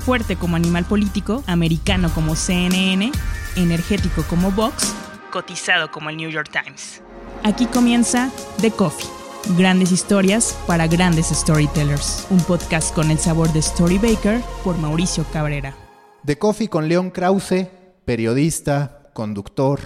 fuerte como animal político, americano como CNN, energético como Vox, cotizado como el New York Times. Aquí comienza The Coffee. Grandes historias para grandes storytellers. Un podcast con el sabor de Story Baker por Mauricio Cabrera. The Coffee con León Krause, periodista, conductor,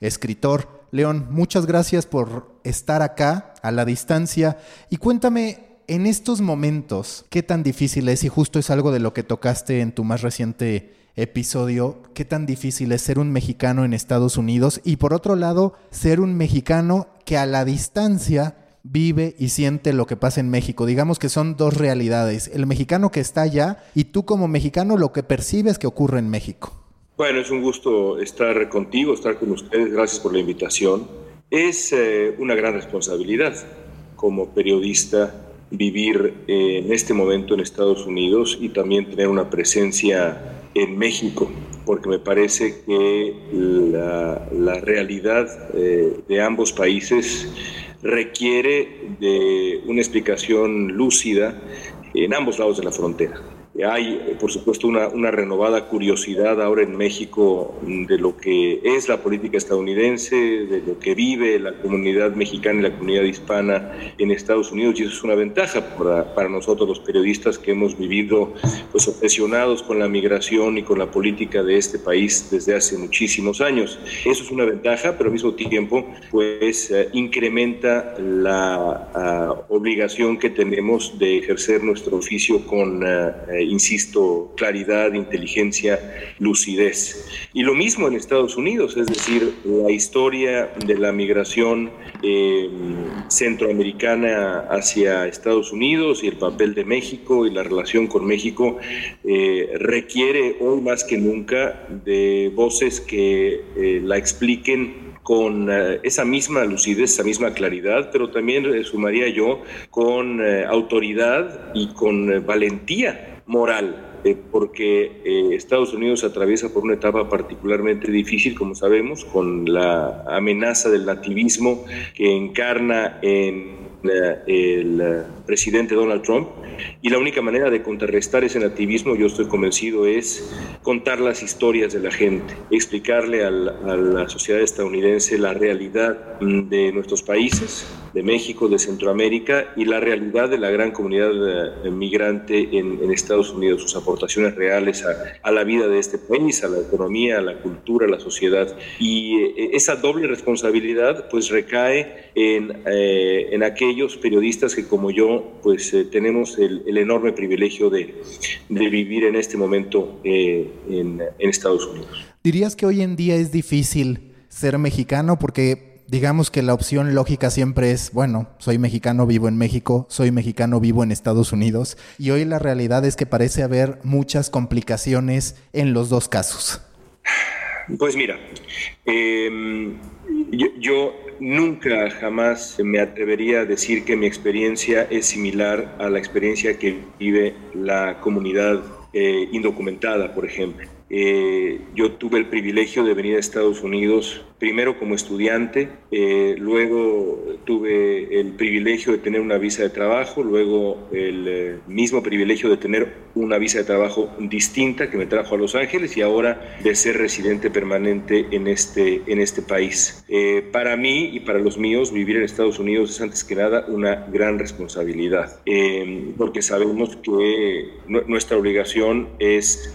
escritor. León, muchas gracias por estar acá a la distancia y cuéntame en estos momentos, ¿qué tan difícil es? Y justo es algo de lo que tocaste en tu más reciente episodio, ¿qué tan difícil es ser un mexicano en Estados Unidos? Y por otro lado, ser un mexicano que a la distancia vive y siente lo que pasa en México. Digamos que son dos realidades, el mexicano que está allá y tú como mexicano lo que percibes que ocurre en México. Bueno, es un gusto estar contigo, estar con ustedes, gracias por la invitación. Es eh, una gran responsabilidad como periodista vivir eh, en este momento en Estados Unidos y también tener una presencia en México, porque me parece que la, realidad eh, de ambos países requiere de una explicación lúcida en ambos lados de la frontera. Hay, por supuesto, una, una, renovada curiosidad ahora en México de lo que es la política estadounidense, de lo que vive la comunidad mexicana y la comunidad hispana en Estados Unidos, y eso es una ventaja para, para nosotros los periodistas que hemos vivido pues, obsesionados con la migración y con la política de este país desde hace muchísimos años. Eso es una ventaja, pero al mismo tiempo pues, eh, incrementa la ah, obligación que tenemos de ejercer nuestro oficio con... Uh, insisto, claridad, inteligencia, lucidez. Y lo mismo en Estados Unidos, es decir, la historia de la migración eh, centroamericana hacia Estados Unidos y el papel de México y la relación con México eh, requiere hoy más que nunca de voces que eh, la expliquen con esa misma lucidez, esa misma claridad, pero también sumaría yo con autoridad y con valentía moral, eh, porque eh, Estados Unidos atraviesa por una etapa particularmente difícil, como sabemos, con la amenaza del nativismo que encarna en el presidente Donald Trump. Y la única manera de contrarrestar ese nativismo, yo estoy convencido, es contar las historias de la gente, explicarle a la sociedad estadounidense la realidad de nuestros países, de México, de Centroamérica y la realidad de la gran comunidad eh, migrante en, Estados Unidos, sus aportaciones reales a, la vida de este país, a la economía, a la cultura, a la sociedad. Y eh, esa doble responsabilidad pues recae en, eh, en aquellos periodistas que como yo pues tenemos el, enorme privilegio de, de, vivir en este momento en, en Estados Unidos. ¿Dirías que hoy en día es difícil ser mexicano porque digamos que la opción lógica siempre es, bueno, soy mexicano, vivo en México, soy mexicano, vivo en Estados Unidos, y hoy la realidad es que parece haber muchas complicaciones en los dos casos. Pues mira, em, yo, nunca jamás me atrevería a decir que mi experiencia es similar a la experiencia que vive la comunidad eh, indocumentada, por ejemplo. Eh, yo tuve el privilegio de venir a Estados Unidos primero como estudiante, eh, luego tuve el privilegio de tener una visa de trabajo, luego el eh, mismo privilegio de tener una visa de trabajo distinta que me trajo a Los Ángeles y ahora de ser residente permanente en este, en este país. Eh, para mí y para los míos, vivir en Estados Unidos es antes que nada una gran responsabilidad, porque sabemos que nuestra obligación es,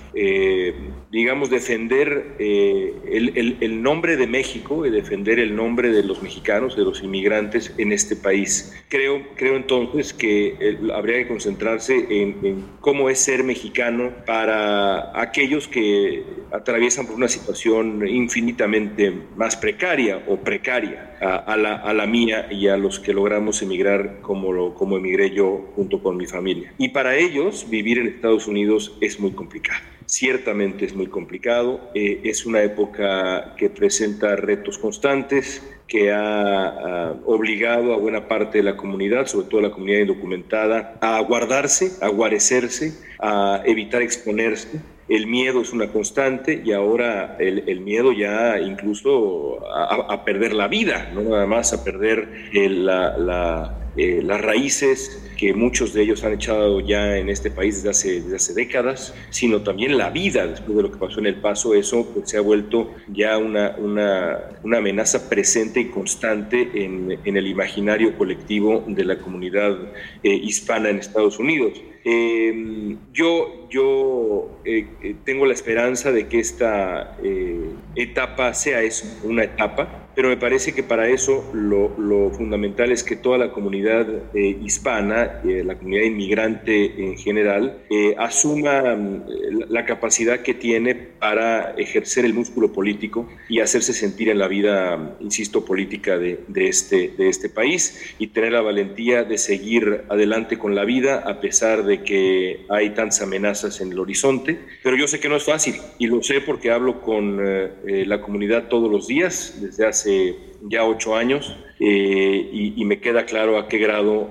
digamos, defender el, el, el nombre de México y defender el nombre de los mexicanos, de los inmigrantes en este país. Creo, creo entonces que eh, habría que concentrarse en, cómo es ser mexicano para aquellos que atraviesan por una situación infinitamente más precaria o precaria a, la, a la, mía y a los que logramos emigrar como, lo, como emigré yo junto con mi familia. Y para ellos vivir en Estados Unidos es muy complicado. Ciertamente es muy complicado, eh, es una época que presenta retos constantes, que ha, obligado a buena parte de la comunidad, sobre todo la comunidad indocumentada, a guardarse, a guarecerse, a evitar exponerse. El miedo es una constante y ahora el, miedo ya incluso a, perder la vida, no nada más a perder la eh, las raíces que muchos de ellos han echado ya en este país desde hace, desde hace décadas, sino también la vida después de lo que pasó en El Paso. Eso pues, se ha vuelto ya una, una, una amenaza presente y constante en, en, el imaginario colectivo de la comunidad eh, hispana en Estados Unidos. Eh, yo yo eh, tengo la esperanza de que esta etapa sea eso, una etapa, pero me parece que para eso lo, lo fundamental es que toda la comunidad hispana, la comunidad inmigrante en general, asuma mm, la capacidad que tiene para ejercer el músculo político y hacerse sentir en la vida, insisto, política de, de este, de este país y tener la valentía de seguir adelante con la vida a pesar de que hay tantas amenazas en el horizonte, pero yo sé que no es fácil y lo sé porque hablo con eh, eh, la comunidad todos los días desde hace ya ocho años eh, y, y, me queda claro a qué grado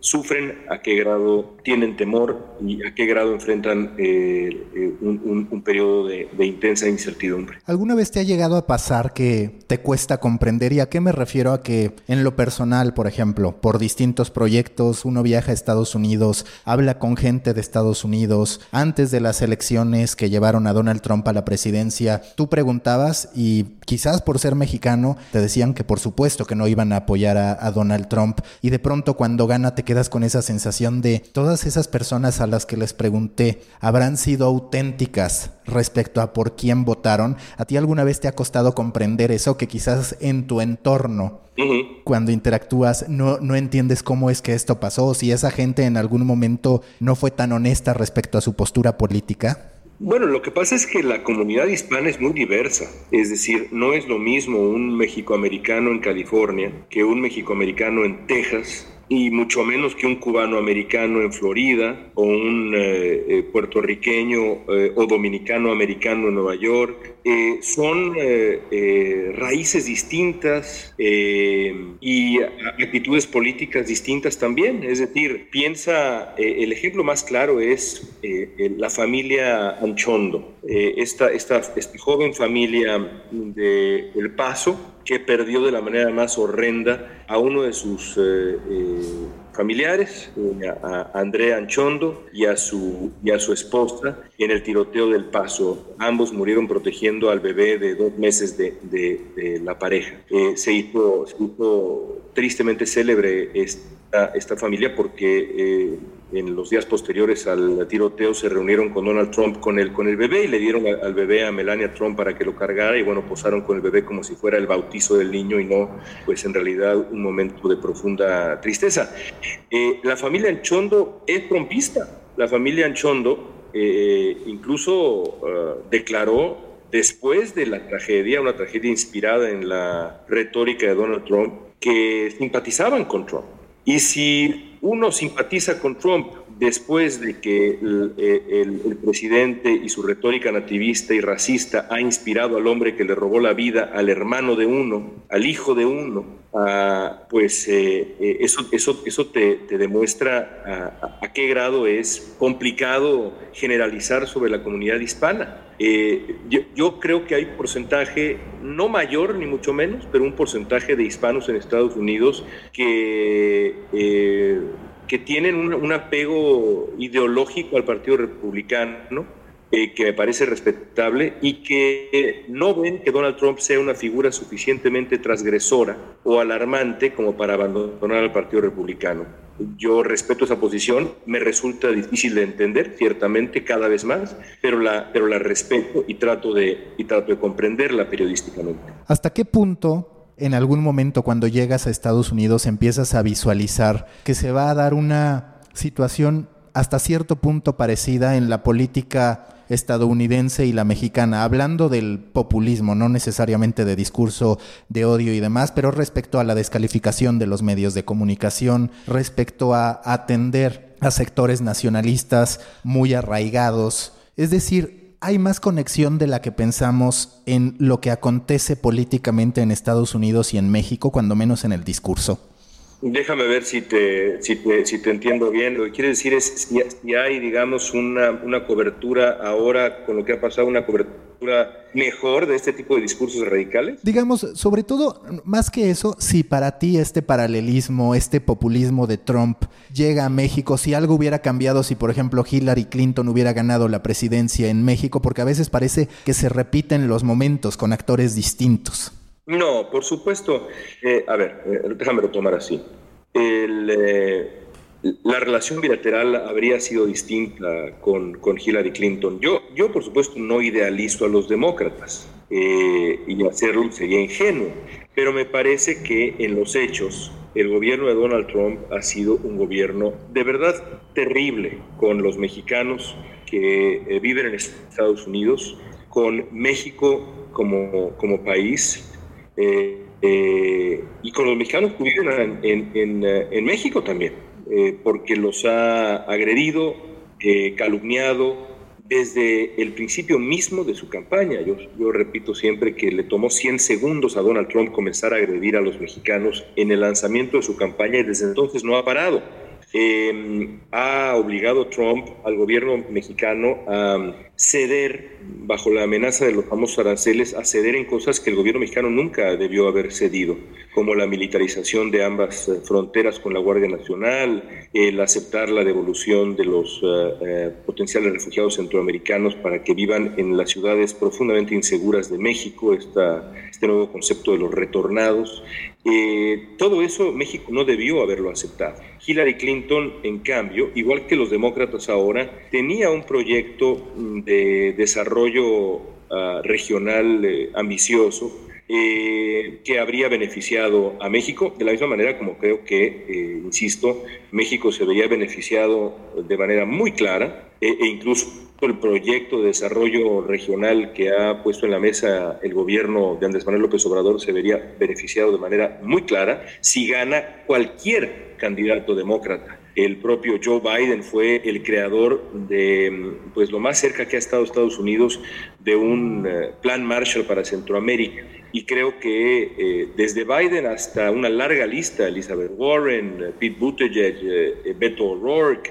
sufren, a qué grado tienen temor y a qué grado enfrentan eh, eh, un, periodo de, intensa incertidumbre. ¿Alguna vez te ha llegado a pasar que te cuesta comprender? ¿Y a qué me refiero a que en lo personal, por ejemplo, por distintos proyectos, uno viaja a Estados Unidos, habla con gente de Estados Unidos, antes de las elecciones que llevaron a Donald Trump a la presidencia, tú preguntabas y quizás por ser mexicano te decían que por supuesto que no iban a apoyar a, a Donald Trump y de pronto cuando gana te quedas con esa sensación de todas esas personas a las que les pregunté habrán sido auténticas respecto a por quién votaron. ¿A ti alguna vez te ha costado comprender eso que quizás en tu entorno cuando interactúas no, no entiendes cómo es que esto pasó, si esa gente en algún momento no fue tan honesta respecto a su postura política? Bueno, lo que pasa es que la comunidad hispana es muy diversa, es decir, no es lo mismo un mexicoamericano en California que un mexicoamericano en Texas y mucho menos que un cubano americano en Florida o un eh, eh, puertorriqueño eh, o dominicano americano en Nueva York. son raíces distintas y actitudes políticas distintas también. Es decir, piensa, el ejemplo más claro es la familia Anchondo, esta, esta, esta joven familia de El Paso, que perdió de la manera más horrenda a uno de sus eh, eh, familiares, a Andrea Anchondo y a, su, y a su esposa en el tiroteo del Paso. Ambos murieron protegiendo al bebé de dos meses de, de, la pareja. Eh, se, hizo, se, hizo, tristemente célebre esta, esta familia porque en los días posteriores al tiroteo se reunieron con Donald Trump con el, con el bebé y le dieron al bebé a Melania Trump para que lo cargara y bueno, posaron con el bebé como si fuera el bautizo del niño y no, pues en realidad un momento de profunda tristeza. Eh, la familia Anchondo es trompista. La familia Anchondo eh, incluso uh, declaró después de la tragedia, una tragedia inspirada en la retórica de Donald Trump, que simpatizaban con Trump. Y si uno simpatiza con Trump después de que el, presidente y su retórica nativista y racista ha inspirado al hombre que le robó la vida al hermano de uno, al hijo de uno, pues eh, eh, eso, eso, eso te, demuestra a, qué grado es complicado generalizar sobre la comunidad hispana. Eh, yo, yo, creo que hay un porcentaje, no mayor ni mucho menos, pero un porcentaje de hispanos en Estados Unidos que que tienen un, apego ideológico al Partido Republicano, eh, que me parece respetable, y que no ven que Donald Trump sea una figura suficientemente transgresora o alarmante como para abandonar al Partido Republicano. Yo respeto esa posición, me resulta difícil de entender, ciertamente, cada vez más, pero la, pero la respeto y trato, de, y trato de comprenderla periodísticamente. ¿Hasta qué punto en algún momento cuando llegas a Estados Unidos empiezas a visualizar que se va a dar una situación hasta cierto punto parecida en la política estadounidense y la mexicana, hablando del populismo, no necesariamente de discurso de odio y demás, pero respecto a la descalificación de los medios de comunicación, respecto a atender a sectores nacionalistas muy arraigados. Es decir, hay más conexión de la que pensamos en lo que acontece políticamente en Estados Unidos y en México, cuando menos en el discurso. Déjame ver si te, si te, si te entiendo bien. Lo que quiere decir es si, hay, digamos, una, una, cobertura ahora con lo que ha pasado, una cobertura mejor de este tipo de discursos radicales? Digamos, sobre todo, más que eso, si para ti este paralelismo, este populismo de Trump llega a México, si algo hubiera cambiado, si por ejemplo Hillary Clinton hubiera ganado la presidencia en México, porque a veces parece que se repiten los momentos con actores distintos. No, por supuesto. Eh, a ver, eh, déjame retomar así. Eh, la relación bilateral habría sido distinta con, con, Hillary Clinton. Yo, yo, por supuesto, no idealizo a los demócratas y hacerlo sería ingenuo, pero me parece que en los hechos el gobierno de Donald Trump ha sido un gobierno de verdad terrible con los mexicanos que viven en Estados Unidos, con México como, como país eh, eh, y con los mexicanos que en, eh, México también, porque los ha agredido, calumniado desde el principio mismo de su campaña. Yo, yo repito siempre que le tomó 100 segundos a Donald Trump comenzar a agredir a los mexicanos en el lanzamiento de su campaña y desde entonces no ha parado. Ha obligado Trump al gobierno mexicano a ceder, bajo la amenaza de los famosos aranceles, a ceder en cosas que el gobierno mexicano nunca debió haber cedido, como la militarización de ambas eh, fronteras con la Guardia Nacional, el aceptar la devolución de los eh, potenciales refugiados centroamericanos para que vivan en las ciudades profundamente inseguras de México, este nuevo concepto de los retornados. todo eso México no debió haberlo aceptado. Hillary Clinton, en cambio, igual que los demócratas ahora, tenía un proyecto de de desarrollo ah, regional eh, ambicioso eh, que habría beneficiado a México, de la misma manera como creo que, eh, insisto, México se vería beneficiado de manera muy clara e, e incluso el proyecto de desarrollo regional que ha puesto en la mesa el gobierno de Andrés Manuel López Obrador se vería beneficiado de manera muy clara si gana cualquier candidato demócrata el propio Joe Biden fue el creador de pues lo más cerca que ha estado Estados Unidos de un eh, plan Marshall para Centroamérica. Y creo que eh, desde Biden hasta una larga lista, Elizabeth Warren, eh, Pete Buttigieg, Beto O'Rourke,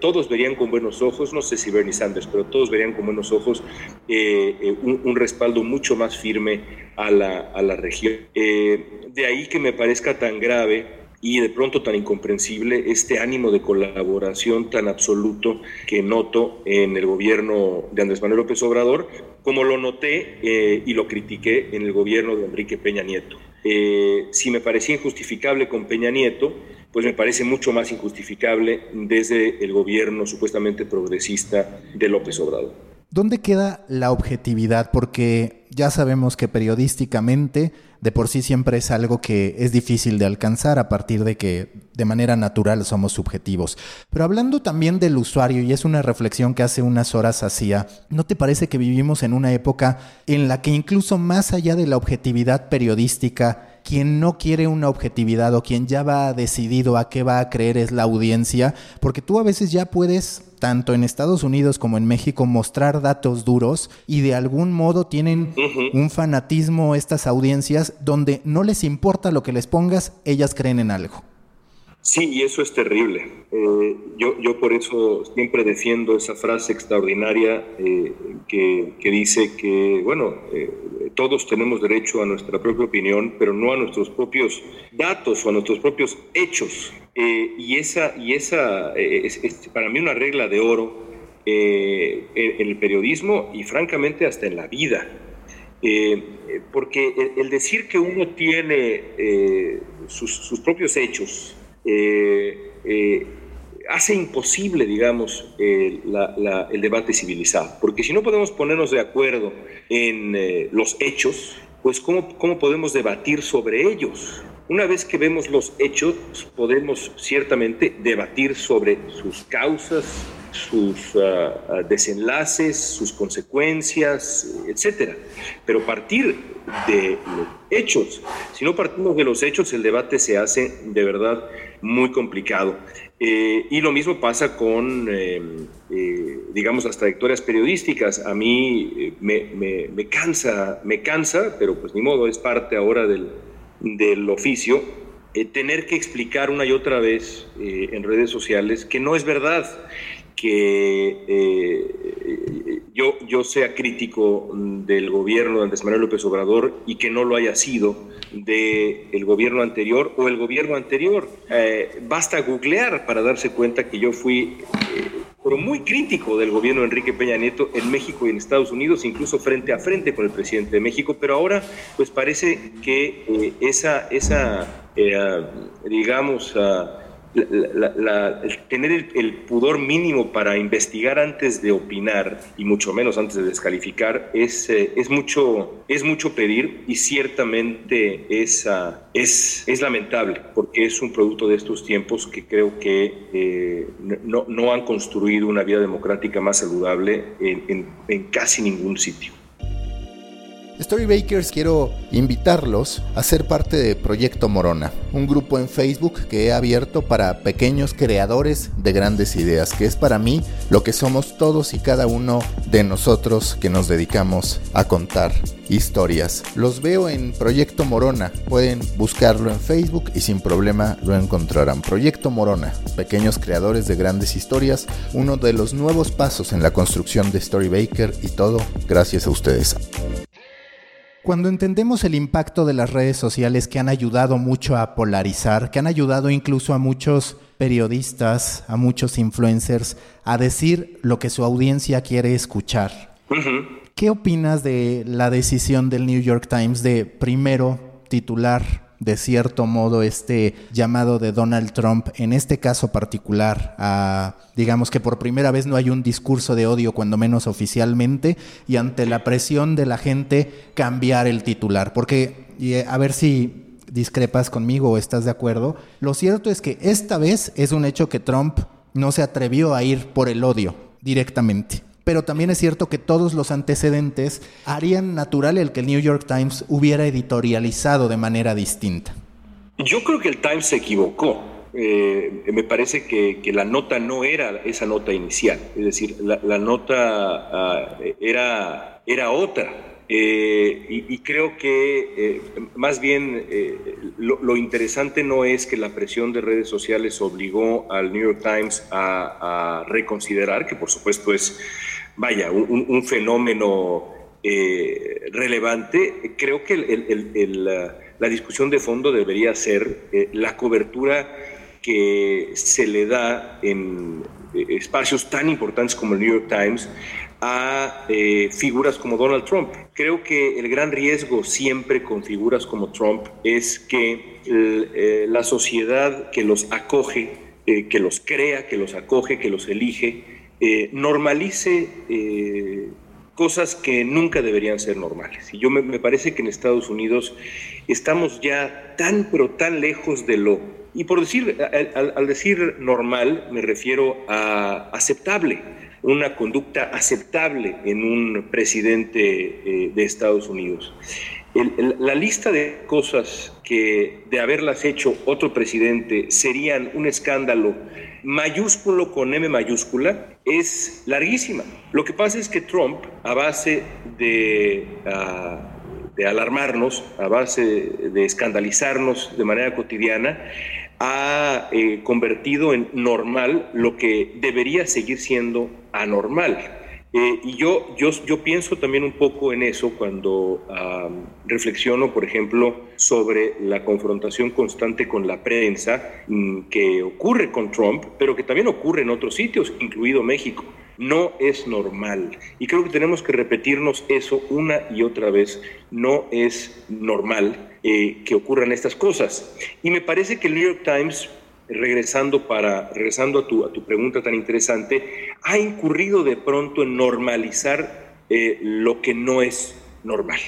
todos verían con buenos ojos, no sé si Bernie Sanders, pero todos verían con buenos ojos un, un, respaldo mucho más firme a la, a la región. de ahí que me parezca tan grave y de pronto tan incomprensible este ánimo de colaboración tan absoluto que noto en el gobierno de Andrés Manuel López Obrador, como lo noté eh, y lo critiqué en el gobierno de Enrique Peña Nieto. Eh, si me parecía injustificable con Peña Nieto, pues me parece mucho más injustificable desde el gobierno supuestamente progresista de López Obrador. ¿Dónde queda la objetividad? Porque ya sabemos que periodísticamente de por sí siempre es algo que es difícil de alcanzar a partir de que de manera natural somos subjetivos. Pero hablando también del usuario, y es una reflexión que hace unas horas hacía, ¿no te parece que vivimos en una época en la que incluso más allá de la objetividad periodística, quien no quiere una objetividad o quien ya va decidido a qué va a creer es la audiencia, porque tú a veces ya puedes tanto en Estados Unidos como en México mostrar datos duros y de algún modo tienen un fanatismo estas audiencias donde no les importa lo que les pongas, ellas creen en algo. Sí, y eso es terrible. Eh, yo, yo por eso siempre defiendo esa frase extraordinaria eh, que, que, dice que, bueno, eh, todos tenemos derecho a nuestra propia opinión, pero no a nuestros propios datos o a nuestros propios hechos. y esa, y esa es, para mí una regla de oro en, el periodismo y francamente hasta en la vida. porque el, decir que uno tiene sus, sus propios hechos, eh, eh, hace imposible, digamos, el debate civilizado. Porque si no podemos ponernos de acuerdo en eh, los hechos, pues ¿cómo, ¿cómo podemos debatir sobre ellos? Una vez que vemos los hechos, podemos ciertamente debatir sobre sus causas, sus ah, ah, desenlaces, sus consecuencias, etcétera. Pero partir de los hechos, si no partimos de los hechos, el debate se hace de verdad muy complicado. Eh, y lo mismo pasa con, eh, eh, digamos, las trayectorias periodísticas. A mí me, me, cansa, me cansa, pero pues ni modo, es parte ahora del, del oficio, tener que explicar una y otra vez en redes sociales que no es verdad que yo yo, sea crítico del gobierno de Andrés Manuel López Obrador y que no lo haya sido del el gobierno anterior o el gobierno anterior. Eh, basta googlear para darse cuenta que yo fui eh, muy crítico del gobierno de Enrique Peña Nieto en México y en Estados Unidos, incluso frente a frente con el presidente de México, pero ahora pues parece que eh, esa, esa digamos, la, tener el, pudor mínimo para investigar antes de opinar y mucho menos antes de descalificar es, eh, es, mucho, es mucho pedir y ciertamente es, es, es lamentable porque es un producto de estos tiempos que creo que eh, no, no, han construido una vida democrática más saludable en, en casi ningún sitio. Storybakers quiero invitarlos a ser parte de Proyecto Morona, un grupo en Facebook que he abierto para pequeños creadores de grandes ideas, que es para mí lo que somos todos y cada uno de nosotros que nos dedicamos a contar historias. Los veo en Proyecto Morona, pueden buscarlo en Facebook y sin problema lo encontrarán. Proyecto Morona, pequeños creadores de grandes historias, uno de los nuevos pasos en la construcción de Storybaker y todo gracias a ustedes. Cuando entendemos el impacto de las redes sociales que han ayudado mucho a polarizar, que han ayudado incluso a muchos periodistas, a muchos influencers, a decir lo que su audiencia quiere escuchar. ¿Qué opinas de la decisión del New York Times de primero titular de cierto modo este llamado de Donald Trump, en este caso particular, a, digamos que por primera vez no hay un discurso de odio, cuando menos oficialmente, y ante la presión de la gente, cambiar el titular. Porque, eh, a ver si discrepas conmigo o estás de acuerdo, lo cierto es que esta vez es un hecho que Trump no se atrevió a ir por el odio directamente pero también es cierto que todos los antecedentes harían natural el que el New York Times hubiera editorializado de manera distinta. Yo creo que el Times se equivocó. Eh, me parece que, la nota no era esa nota inicial, es decir, la, nota ah, era, era otra. Eh, y, creo que eh, más bien lo, interesante no es que la presión de redes sociales obligó al New York Times a reconsiderar, que por supuesto es vaya, un, fenómeno eh, relevante, creo que la, discusión de fondo debería ser eh, la cobertura que se le da en eh, espacios tan importantes como el New York Times a figuras como Donald Trump. Creo que el gran riesgo siempre con figuras como Trump es que la sociedad que los acoge, que los crea, que los acoge, que los elige, normalice eh, cosas que nunca deberían ser normales. Y yo me, parece que en Estados Unidos estamos ya tan, pero tan lejos de lo... Y por decir, al, decir normal, me refiero a aceptable, una conducta aceptable en un presidente eh, de Estados Unidos. la lista de cosas que de haberlas hecho otro presidente serían un escándalo mayúsculo con M mayúscula es larguísima. Lo que pasa es que Trump, a base de, ah, alarmarnos, a base de escandalizarnos de manera cotidiana, ha eh, convertido en normal lo que debería seguir siendo anormal. Eh, y yo, yo, yo pienso también un poco en eso cuando reflexiono, por ejemplo, sobre la confrontación constante con la prensa mm, que ocurre con Trump, pero que también ocurre en otros sitios, incluido México. No es normal. Y creo que tenemos que repetirnos eso una y otra vez. No es normal eh, que ocurran estas cosas. Y me parece que el New York Times regresando, para, regresando a, tu, a tu pregunta tan interesante, ha incurrido de pronto en normalizar eh, lo que no es normal.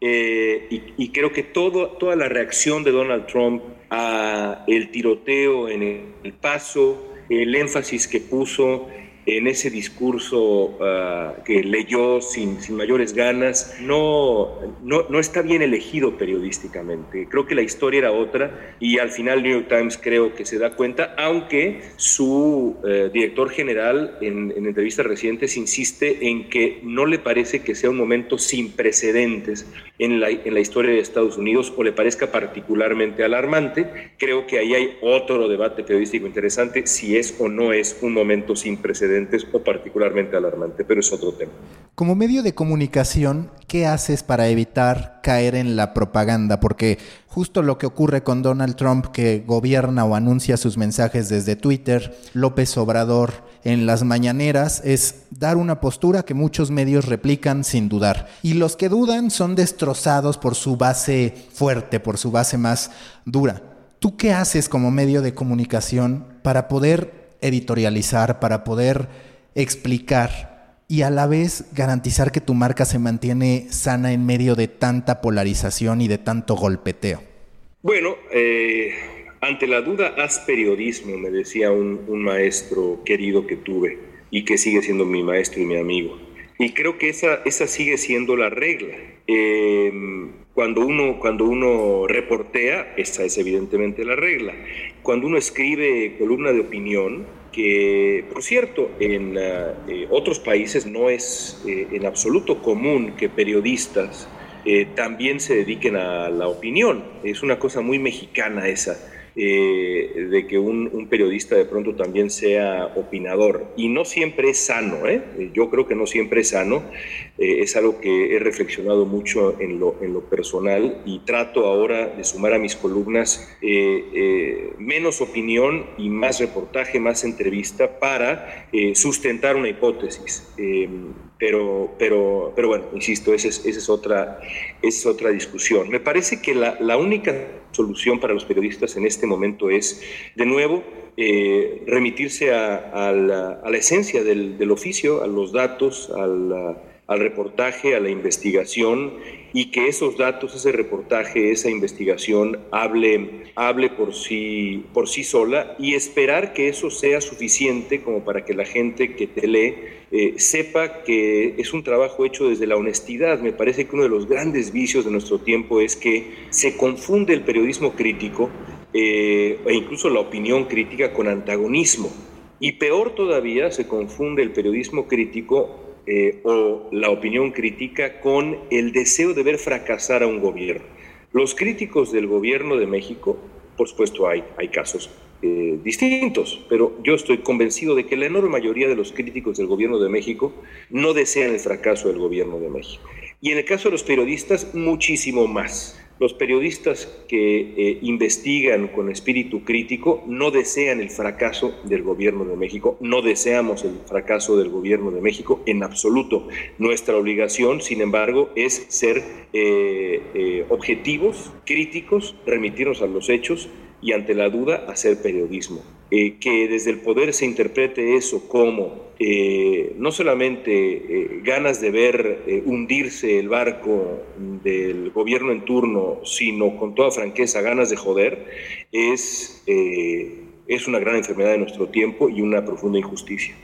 Eh, y, creo que toda la reacción de Donald Trump a el tiroteo en el paso, el énfasis que puso en ese discurso ah, que leyó sin, sin mayores ganas, no, no, no, está bien elegido periodísticamente. Creo que la historia era otra y al final New York Times creo que se da cuenta, aunque su eh, director general en, en, entrevistas recientes insiste en que no le parece que sea un momento sin precedentes en la, en la historia de Estados Unidos o le parezca particularmente alarmante. Creo que ahí hay otro debate periodístico interesante, si es o no es un momento sin precedentes antecedentes o particularmente alarmante, pero es otro tema. Como medio de comunicación, ¿qué haces para evitar caer en la propaganda? Porque justo lo que ocurre con Donald Trump, que gobierna o anuncia sus mensajes desde Twitter, López Obrador en las mañaneras, es dar una postura que muchos medios replican sin dudar. Y los que dudan son destrozados por su base fuerte, por su base más dura. ¿Tú qué haces como medio de comunicación para poder editorializar, para poder explicar y a la vez garantizar que tu marca se mantiene sana en medio de tanta polarización y de tanto golpeteo? Bueno, eh, ante la duda, haz periodismo, me decía un, maestro querido que tuve y que sigue siendo mi maestro y mi amigo. Y creo que esa, esa sigue siendo la regla. Eh, cuando uno, cuando uno reportea, esa es evidentemente la regla. Cuando uno escribe columna de opinión, que por cierto, en eh, otros países no es eh, en absoluto común que periodistas eh, también se dediquen a la opinión. Es una cosa muy mexicana esa eh, de que un, periodista de pronto también sea opinador. Y no siempre es sano, ¿eh? yo creo que no siempre es sano. Eh, es algo que he reflexionado mucho en lo, en lo personal y trato ahora de sumar a mis columnas menos opinión y más reportaje, más entrevista para sustentar una hipótesis pero, pero, pero bueno, insisto, esa es, esa es, otra, es otra discusión. Me parece que la, la, única solución para los periodistas en este momento es, de nuevo, eh, remitirse a, a, la, a, la, esencia del, del, oficio, a los datos, al, al reportaje, a la investigación y que esos datos, ese reportaje, esa investigación hable, hable por, sí, por sí sola y esperar que eso sea suficiente como para que la gente que te lee eh, sepa que es un trabajo hecho desde la honestidad. Me parece que uno de los grandes vicios de nuestro tiempo es que se confunde el periodismo crítico eh, e incluso la opinión crítica con antagonismo. Y peor todavía, se confunde el periodismo crítico eh, o la opinión crítica con el deseo de ver fracasar a un gobierno. Los críticos del gobierno de México, por supuesto hay, hay casos eh, distintos, pero yo estoy convencido de que la enorme mayoría de los críticos del gobierno de México no desean el fracaso del gobierno de México. Y en el caso de los periodistas, muchísimo más. Los periodistas que eh, investigan con espíritu crítico no desean el fracaso del gobierno de México, no deseamos el fracaso del gobierno de México en absoluto. Nuestra obligación, sin embargo, es ser eh, eh, objetivos, críticos, remitirnos a los hechos y ante la duda hacer periodismo. que desde el poder se interprete eso como eh, no solamente eh, ganas de ver eh, hundirse el barco del gobierno en turno, sino con toda franqueza ganas de joder, es, es una gran enfermedad de nuestro tiempo y una profunda injusticia.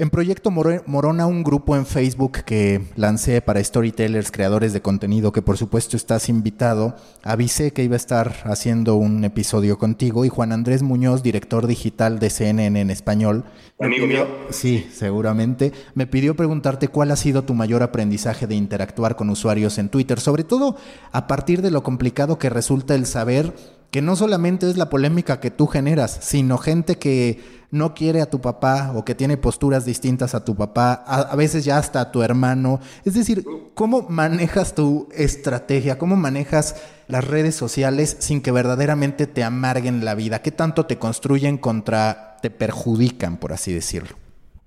En Proyecto Morona, un grupo en Facebook que lancé para storytellers, creadores de contenido, que por supuesto estás invitado, avisé que iba a estar haciendo un episodio contigo y Juan Andrés Muñoz, director digital de CNN en español. Amigo mío. Sí, seguramente. Me pidió preguntarte cuál ha sido tu mayor aprendizaje de interactuar con usuarios en Twitter, sobre todo a partir de lo complicado que resulta el saber que no solamente es la polémica que tú generas, sino gente que no quiere a tu papá o que tiene posturas distintas a tu papá, a, veces ya hasta a tu hermano. Es decir, ¿cómo manejas tu estrategia? ¿Cómo manejas las redes sociales sin que verdaderamente te amarguen la vida? ¿Qué tanto te construyen contra, te perjudican, por así decirlo?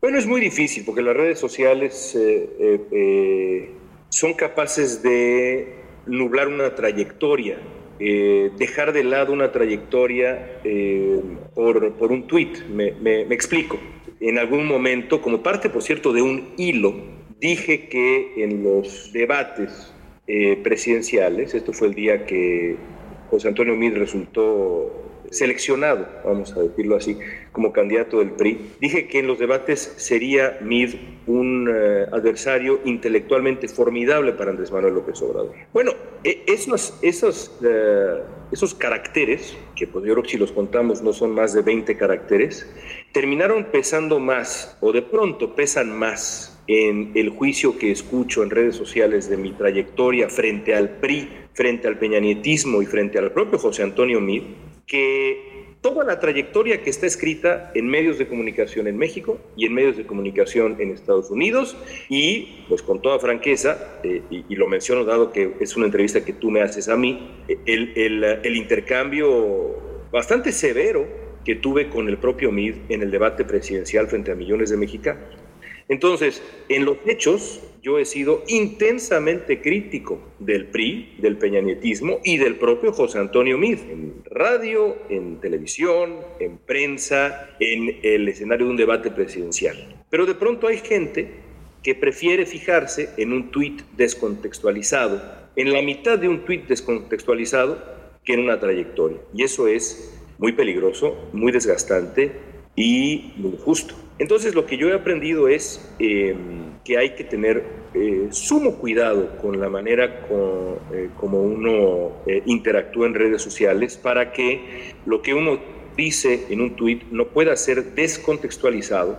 Bueno, es muy difícil porque las redes sociales eh, eh, eh, son capaces de nublar una trayectoria eh, dejar de lado una trayectoria eh, por, por, un tuit. Me, me, explico. En algún momento, como parte, por cierto, de un hilo, dije que en los debates eh, presidenciales, esto fue el día que José Antonio Mid resultó seleccionado, vamos a decirlo así, como candidato del PRI, dije que en los debates sería Mid un eh, adversario intelectualmente formidable para Andrés Manuel López Obrador. Bueno, e, esos, esos, eh, esos caracteres, que pues yo creo que si los contamos no son más de 20 caracteres, terminaron pesando más, o de pronto pesan más en el juicio que escucho en redes sociales de mi trayectoria frente al PRI, frente al peñanietismo y frente al propio José Antonio Mid, que toda la trayectoria que está escrita en medios de comunicación en México y en medios de comunicación en Estados Unidos y pues con toda franqueza, eh, y, lo menciono dado que es una entrevista que tú me haces a mí, el, el, el intercambio bastante severo que tuve con el propio MID en el debate presidencial frente a millones de mexicanos. Entonces, en los hechos, yo he sido intensamente crítico del PRI, del peñanietismo y del propio José Antonio Mid, en radio, en televisión, en prensa, en el escenario de un debate presidencial. Pero de pronto hay gente que prefiere fijarse en un tuit descontextualizado, en la mitad de un tuit descontextualizado, que en una trayectoria. Y eso es muy peligroso, muy desgastante y muy justo. Entonces lo que yo he aprendido es em, que hay que tener eh, sumo cuidado con la manera eh, como uno eh, interactúa en redes sociales para que lo que uno dice en un tuit no pueda ser descontextualizado,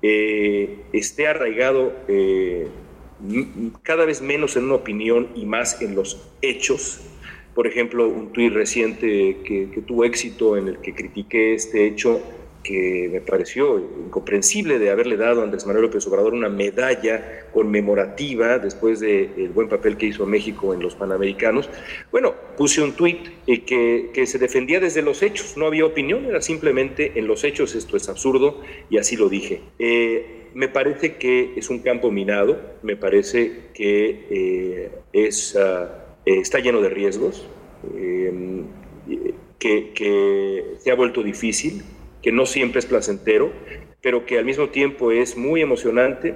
esté arraigado cada vez menos en una opinión y más en los hechos. Por ejemplo, un tuit reciente que, que tuvo éxito en el que critiqué este hecho que me pareció incomprensible de haberle dado a Andrés Manuel López Obrador una medalla conmemorativa después del buen papel que hizo México en los Panamericanos. Bueno, puse un tuit eh, que, que, se defendía desde los hechos, no había opinión, era simplemente en los hechos esto es absurdo y así lo dije. Eh, me parece que es un campo minado, me parece que eh, es, ah, está lleno de riesgos, que se ha vuelto difícil que no siempre es placentero, pero que al mismo tiempo es muy emocionante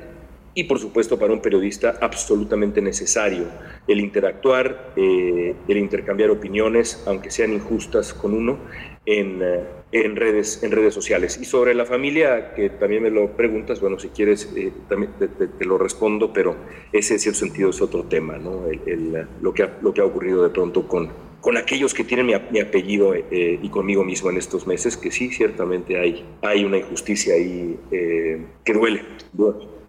y por supuesto para un periodista absolutamente necesario el interactuar, eh, el intercambiar opiniones, aunque sean injustas con uno, en, eh, en, redes, en redes sociales. Y sobre la familia, que también me lo preguntas, bueno, si quieres, eh, también te, lo respondo, pero ese en cierto sentido es otro tema, ¿no? lo, que lo que ha ocurrido de pronto con, con aquellos que tienen mi, apellido eh, y conmigo mismo en estos meses, que sí, ciertamente hay, hay una injusticia ahí eh, que duele,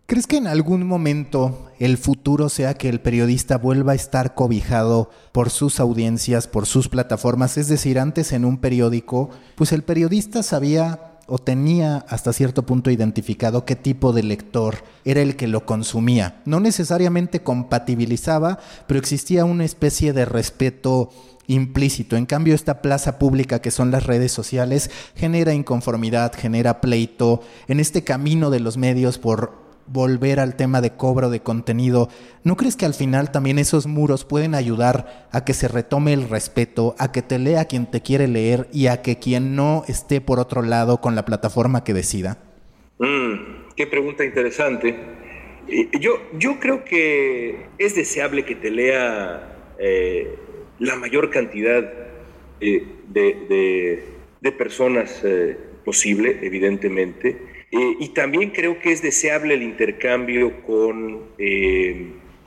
¿Crees que en algún momento el futuro sea que el periodista vuelva a estar cobijado por sus audiencias, por sus plataformas? Es decir, antes en un periódico, pues el periodista sabía o tenía hasta cierto punto identificado qué tipo de lector era el que lo consumía. No necesariamente compatibilizaba, pero existía una especie de respeto implícito. En cambio, esta plaza pública que son las redes sociales genera inconformidad, genera pleito en este camino de los medios por volver al tema de cobro de contenido. ¿No crees que al final también esos muros pueden ayudar a que se retome el respeto, a que te lea quien te quiere leer y a que quien no esté por otro lado con la plataforma que decida? Mm, qué pregunta interesante. Yo, yo creo que es deseable que te lea eh, la mayor cantidad eh, de, personas eh, posible, evidentemente. Eh, y también creo que es deseable el intercambio con,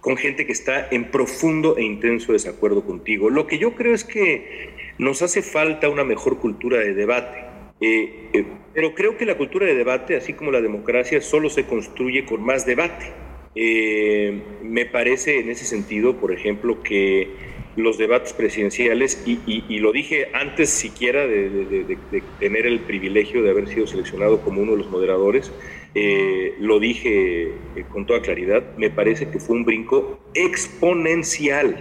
con gente que está en profundo e intenso desacuerdo contigo. Lo que yo creo es que nos hace falta una mejor cultura de debate. pero creo que la cultura de debate, así como la democracia, solo se construye con más debate. me parece en ese sentido, por ejemplo, que los debates presidenciales y, lo dije antes siquiera de, tener el privilegio de haber sido seleccionado como uno de los moderadores, eh, lo dije eh, con toda claridad, me parece que fue un brinco exponencial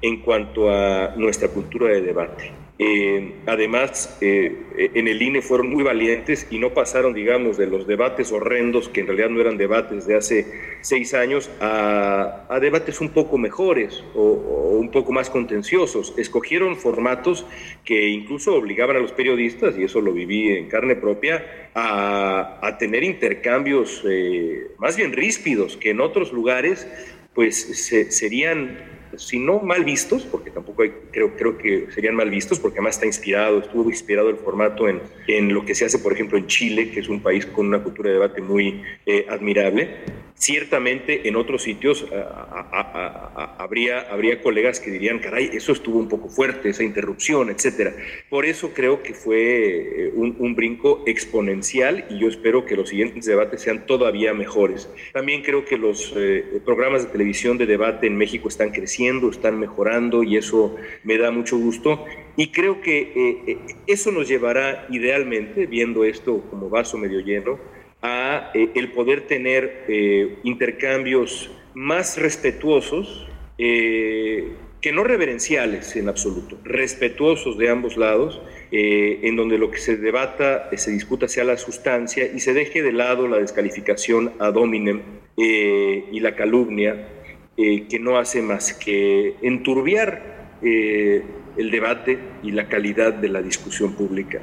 en cuanto a nuestra cultura de debate. Eh, además, eh, en el INE fueron muy valientes y no pasaron, digamos, de los debates horrendos, que en realidad no eran debates de hace seis años, a, debates un poco mejores o, un poco más contenciosos. Escogieron formatos que incluso obligaban a los periodistas, y eso lo viví en carne propia, a, tener intercambios eh, más bien ríspidos, que en otros lugares pues serían si no mal vistos, porque tampoco creo, creo que serían mal vistos, porque además está inspirado, estuvo inspirado el formato en, en lo que se hace, por ejemplo, en Chile, que es un país con una cultura de debate muy eh, admirable, Ciertamente en otros sitios habría, habría colegas que dirían, caray, eso estuvo un poco fuerte, esa interrupción, etcétera. Por eso creo que fue eh, un, brinco exponencial y yo espero que los siguientes debates sean todavía mejores. También creo que los eh, programas de televisión de debate en México están creciendo, están mejorando y eso me da mucho gusto. Y creo que eh, eso nos llevará idealmente, viendo esto como vaso medio lleno, a eh, el poder tener eh, intercambios más respetuosos, eh, que no reverenciales en absoluto, respetuosos de ambos lados, en donde lo que se debata, se discuta sea la sustancia y se deje de lado la descalificación ad hominem y la calumnia, que no hace más que enturbiar el debate y la calidad de la discusión pública.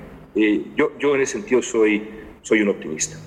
yo, yo en ese sentido soy, soy un optimista.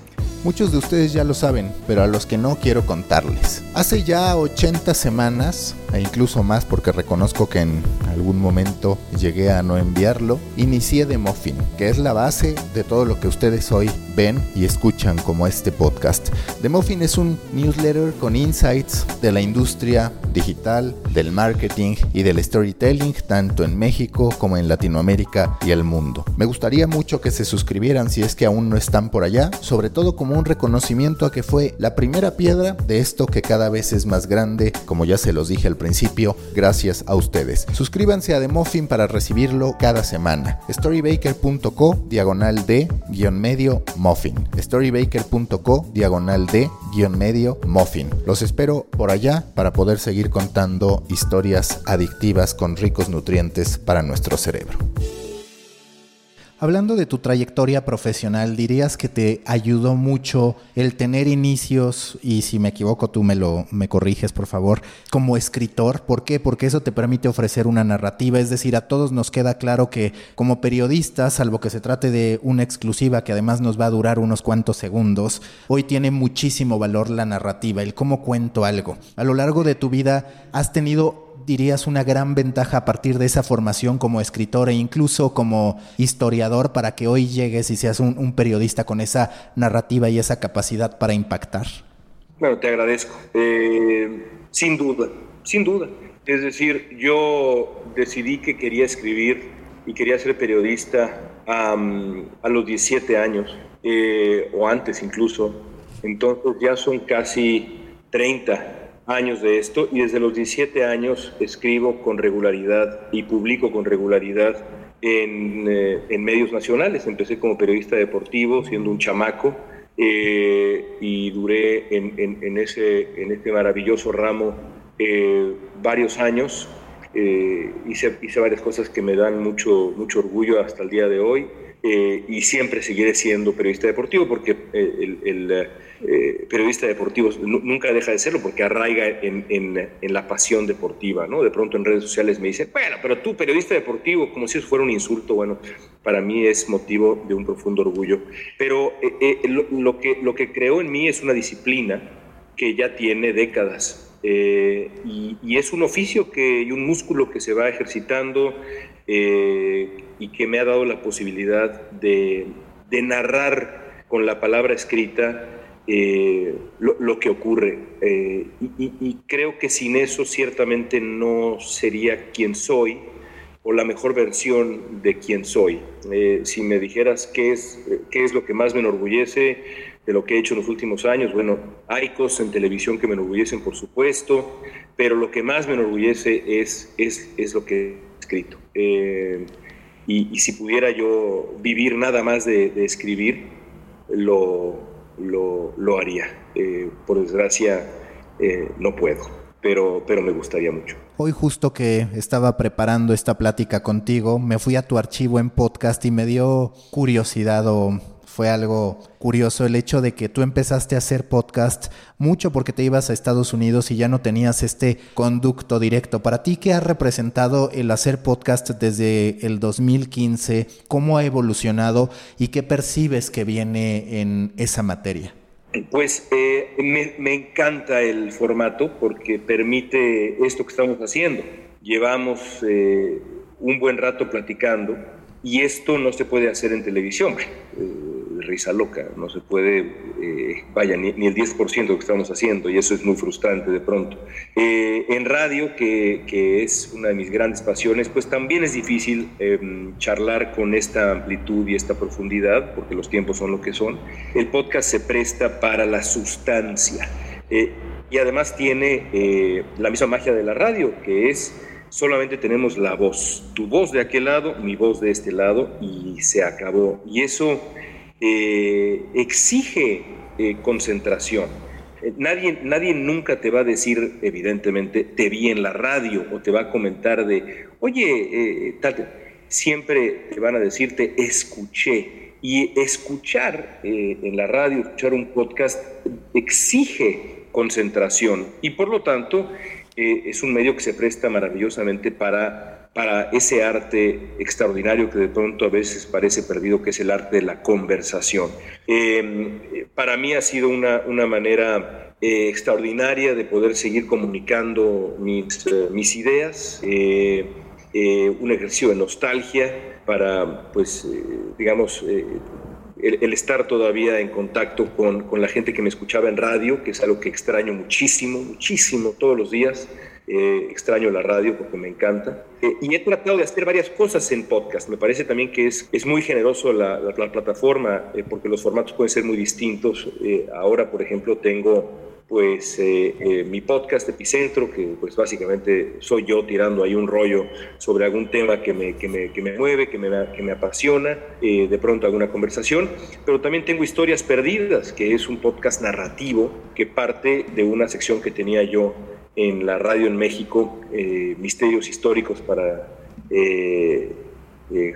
Muchos de ustedes ya lo saben, pero a los que no quiero contarles. Hace ya 80 semanas, e incluso más porque reconozco que en algún momento llegué a no enviarlo, inicié The Muffin, que es la base de todo lo que ustedes hoy ven y escuchan como este podcast. The Muffin es un newsletter con insights de la industria digital, del marketing y del storytelling, tanto en México como en Latinoamérica y el mundo. Me gustaría mucho que se suscribieran si es que aún no están por allá, sobre todo como un reconocimiento a que fue la primera piedra de esto que cada vez es más grande, como ya se los dije al principio, gracias a ustedes. Suscríbanse a The Muffin para recibirlo cada semana. Storybaker.co diagonal de guion medio muffin. Storybaker.co diagonal de guion medio muffin. Los espero por allá para poder seguir contando historias adictivas con ricos nutrientes para nuestro cerebro. Hablando de tu trayectoria profesional, dirías que te ayudó mucho el tener inicios, y si me equivoco tú me lo me corriges por favor, como escritor. ¿Por qué? Porque eso te permite ofrecer una narrativa, es decir, a todos nos queda claro que como periodistas, salvo que se trate de una exclusiva que además nos va a durar unos cuantos segundos, hoy tiene muchísimo valor la narrativa, el cómo cuento algo. A lo largo de tu vida has tenido dirías, una gran ventaja a partir de esa formación como escritor e incluso como historiador para que hoy llegues y seas un, periodista con esa narrativa y esa capacidad para impactar? Bueno, te agradezco. Eh, sin duda, sin duda. Es decir, yo decidí que quería escribir y quería ser periodista a los 17 años, eh, o antes incluso. Entonces ya son casi 30 años de esto y desde los 17 años escribo con regularidad y publico con regularidad en, eh, en medios nacionales. Empecé como periodista deportivo siendo un chamaco eh, y duré en, en, ese, en este maravilloso ramo eh, varios años. hice, hice varias cosas que me dan mucho, mucho orgullo hasta el día de hoy. y siempre seguiré siendo periodista deportivo porque el, el eh, periodista deportivo nunca deja de serlo porque arraiga en, en, la pasión deportiva, ¿no? De pronto en redes sociales me dicen, bueno, pero tú periodista deportivo, como si eso fuera un insulto, bueno, para mí es motivo de un profundo orgullo. Pero eh, eh, lo, que, lo que creó en mí es una disciplina que ya tiene décadas y, y, es un oficio que, y un músculo que se va ejercitando y que me ha dado la posibilidad de narrar con la palabra escrita eh, lo, que ocurre. Eh, y, creo que sin eso ciertamente no sería quien soy o la mejor versión de quien soy. Eh, si me dijeras qué es, qué es lo que más me enorgullece de lo que he hecho en los últimos años, bueno, hay cosas en televisión que me enorgullecen, por supuesto, pero lo que más me enorgullece es, es, es lo que he escrito. Y, si pudiera yo vivir nada más de, de escribir, lo, lo, lo haría. Eh, por desgracia, eh, no puedo, pero, pero me gustaría mucho. Hoy justo que estaba preparando esta plática contigo, me fui a tu archivo en podcast y me dio curiosidad o fue algo curioso el hecho de que tú empezaste a hacer podcast mucho porque te ibas a Estados Unidos y ya no tenías este conducto directo. Para ti, ¿qué ha representado el hacer podcast desde el 2015? ¿Cómo ha evolucionado y qué percibes que viene en esa materia? Pues eh, me, encanta el formato porque permite esto que estamos haciendo. Llevamos eh, un buen rato platicando y esto no se puede hacer en televisión. Risa loca, no se puede, eh, vaya, ni, el 10% que estamos haciendo y eso es muy frustrante de pronto. Eh, en radio, que, que, es una de mis grandes pasiones, pues también es difícil em, charlar con esta amplitud y esta profundidad, porque los tiempos son lo que son. El podcast se presta para la sustancia y además tiene la misma magia de la radio, que es solamente tenemos la voz, tu voz de aquel lado, mi voz de este lado y se acabó. Y eso eh, exige eh, concentración. Eh, nadie, nadie nunca te va a decir, evidentemente, te vi en la radio o te va a comentar de, oye, siempre te van a decirte, escuché. Y escuchar en la radio, escuchar un podcast, exige concentración. Y por lo tanto, es un medio que se presta maravillosamente para, para ese arte extraordinario que de pronto a veces parece perdido, que es el arte de la conversación. Em, para mí ha sido una, una manera eh, extraordinaria de poder seguir comunicando mis, eh, mis ideas, un ejercicio de nostalgia para, pues, digamos, el, estar todavía en contacto con, con, la gente que me escuchaba en radio, que es algo que extraño muchísimo, muchísimo todos los días. Eh, extraño la radio porque me encanta. Eh, y he tratado de hacer varias cosas en podcast. Me parece también que es, es muy generoso la, la, plataforma eh, porque los formatos pueden ser muy distintos. ahora, por ejemplo, tengo pues eh, eh, mi podcast Epicentro, que pues básicamente soy yo tirando ahí un rollo sobre algún tema que me, que me, que me mueve, que me, que me apasiona, eh, de pronto alguna conversación, pero también tengo Historias Perdidas, que es un podcast narrativo que parte de una sección que tenía yo en la radio en México, Misterios Históricos para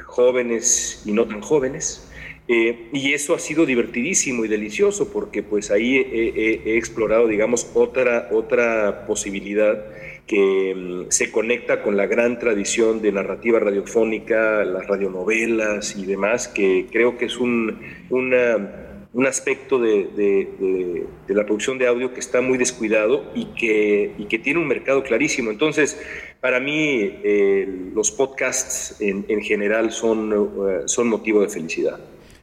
jóvenes y no tan jóvenes. Eh, y eso ha sido divertidísimo y delicioso porque pues ahí he, explorado, digamos, otra, otra posibilidad que mm, se conecta con la gran tradición de narrativa radiofónica, las radionovelas y demás, que creo que es un, un aspecto de, la producción de audio que está muy descuidado y que, y que tiene un mercado clarísimo. Entonces, para mí, eh, los podcasts en, en general son, eh, son motivo de felicidad.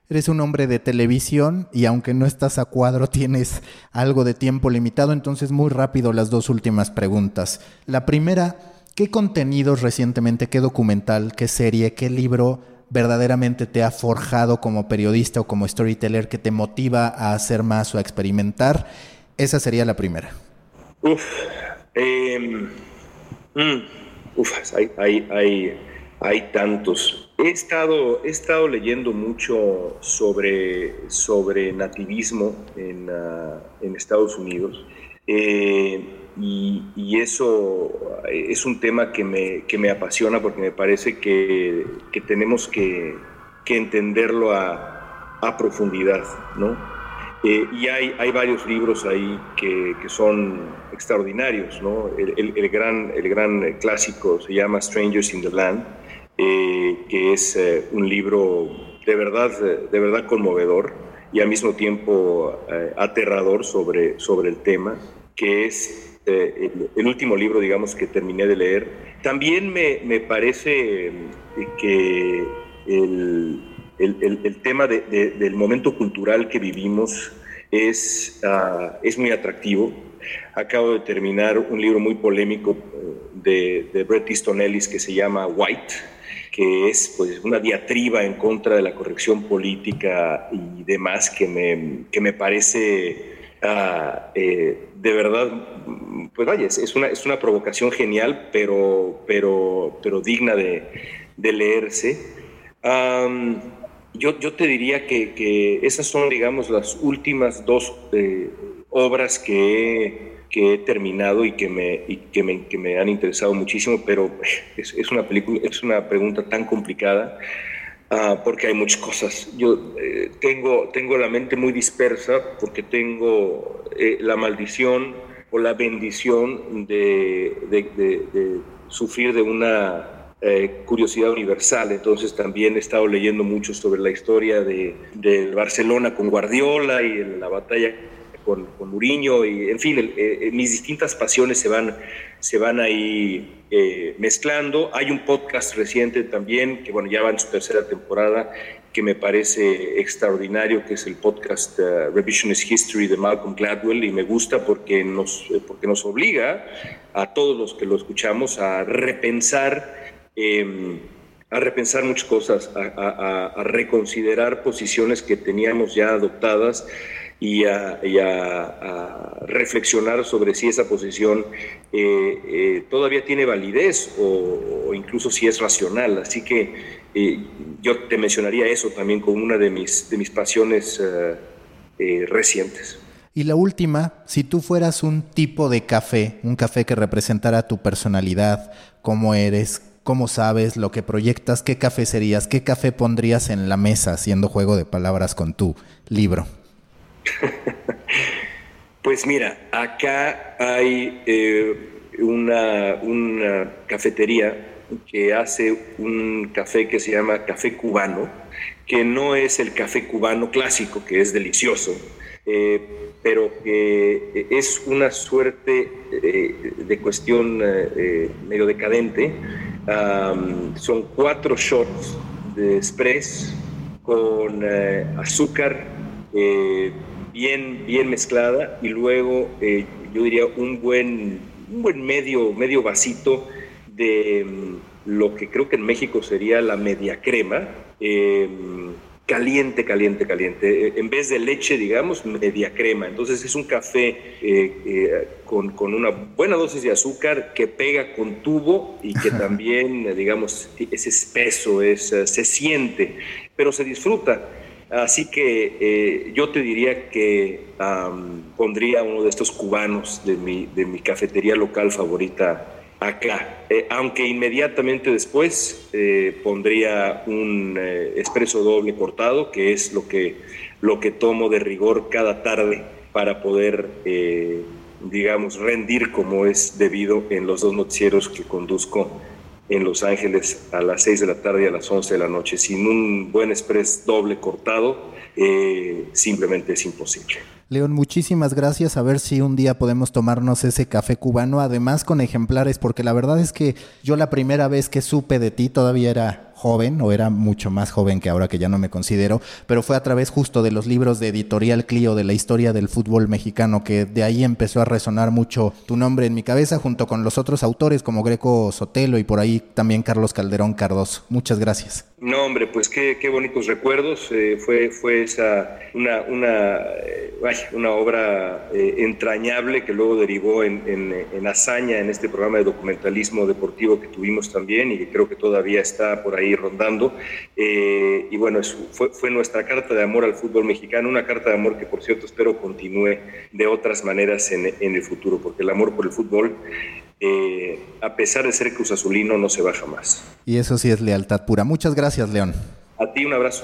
Eres un hombre de televisión y aunque no estás a cuadro tienes algo de tiempo limitado, entonces muy rápido las dos últimas preguntas. La primera, ¿qué contenidos recientemente, qué documental, qué serie, qué libro verdaderamente te ha forjado como periodista o como storyteller que te motiva a hacer más o a experimentar? Esa sería la primera. Uf, em, mm, uf hay, hay, hay, hay tantos. He estado, he estado leyendo mucho sobre, sobre nativismo en, ah, en Estados Unidos eh, y, y, eso es un tema que me, que me apasiona porque me parece que, que tenemos que, que entenderlo a, a, profundidad, ¿no? Eh, y hay, hay varios libros ahí que, que son extraordinarios, ¿no? El, el, el, gran, el gran clásico se llama Strangers in the Land, eh, que es eh, un libro de verdad, de verdad conmovedor y al mismo tiempo eh, aterrador sobre, sobre el tema, que es el, último libro, digamos, que terminé de leer. También me, me parece que el, el, el tema de, del momento cultural que vivimos es, uh, es muy atractivo. Acabo de terminar un libro muy polémico de, de Bret Easton Ellis que se llama White, que es pues, una diatriba en contra de la corrección política y demás que me, que me parece ah, eh, de verdad, pues vaya, es, una, es una provocación genial, pero, pero, pero digna de, leerse. yo, yo, te diría que, que, esas son, digamos, las últimas dos eh, obras que he que he terminado y que me, que me, que me han interesado muchísimo, pero es, es, una película, es una pregunta tan complicada uh, porque hay muchas cosas. Yo eh, tengo, tengo la mente muy dispersa porque tengo eh, la maldición o la bendición de, de, sufrir de una eh, curiosidad universal. Entonces también he estado leyendo mucho sobre la historia de, de Barcelona con Guardiola y la batalla con, con Muriño y, en fin, mis distintas pasiones se van, se van ahí mezclando. Hay un podcast reciente también, que bueno, ya va en su tercera temporada, que me parece extraordinario, que es el podcast Revisionist History de Malcolm Gladwell, y me gusta porque nos, porque nos obliga a todos los que lo escuchamos a repensar. Em, a repensar muchas cosas, a, reconsiderar posiciones que teníamos ya adoptadas y a, reflexionar sobre si esa posición eh, eh, todavía tiene validez o, incluso si es racional. Así que eh, yo te mencionaría eso también como una de mis, de mis pasiones recientes. Y la última, si tú fueras un tipo de café, un café que representara tu personalidad, cómo eres, cómo sabes lo que proyectas, qué café serías, qué café pondrías en la mesa haciendo juego de palabras con tu libro. Pues mira, acá hay eh, una, una, cafetería que hace un café que se llama café cubano, que no es el café cubano clásico, que es delicioso, eh, pero que es una suerte eh, de cuestión medio decadente. Son cuatro shots de express con eh, azúcar eh, bien, bien mezclada y luego eh, yo diría un buen, un buen medio, medio vasito de mm, lo que creo que en México sería la media crema caliente, caliente, caliente. Eh, en vez de leche, digamos, media crema. Entonces es un café eh, eh, con, con, una buena dosis de azúcar que pega con tubo y que también, digamos, es espeso, es, se siente, pero se disfruta. Así que yo te diría que pondría uno de estos cubanos de mi, de mi cafetería local favorita acá, eh, aunque inmediatamente después eh, pondría un eh, expreso doble cortado, que es lo que, lo que tomo de rigor cada tarde para poder, digamos, rendir como es debido en los dos noticieros que conduzco en Los Ángeles a las 6 de la tarde y a las 11 de la noche. Sin un buen express doble cortado, simplemente es imposible. León, muchísimas gracias. A ver si un día podemos tomarnos ese café cubano, además con ejemplares, porque la verdad es que yo la primera vez que supe de ti todavía era joven, o era mucho más joven que ahora que ya no me considero, pero fue a través justo de los libros de Editorial Clio de la historia del fútbol mexicano, que de ahí empezó a resonar mucho tu nombre en mi cabeza, junto con los otros autores como Greco Sotelo y por ahí también Carlos Calderón Cardoso. Muchas gracias. No, hombre, pues qué, bonitos recuerdos. Eh, fue, fue esa una, una, eh, una obra eh, entrañable que luego derivó en, en, hazaña en este programa de documentalismo deportivo que tuvimos también y que creo que todavía está por ahí rondando. y bueno, fue, fue nuestra carta de amor al fútbol mexicano, una carta de amor que por cierto espero continúe de otras maneras en, en el futuro, porque el amor por el fútbol eh, a pesar de ser Cruz Azulino, no se va jamás. Y eso sí es lealtad pura. Muchas gracias, León. A ti un abrazo.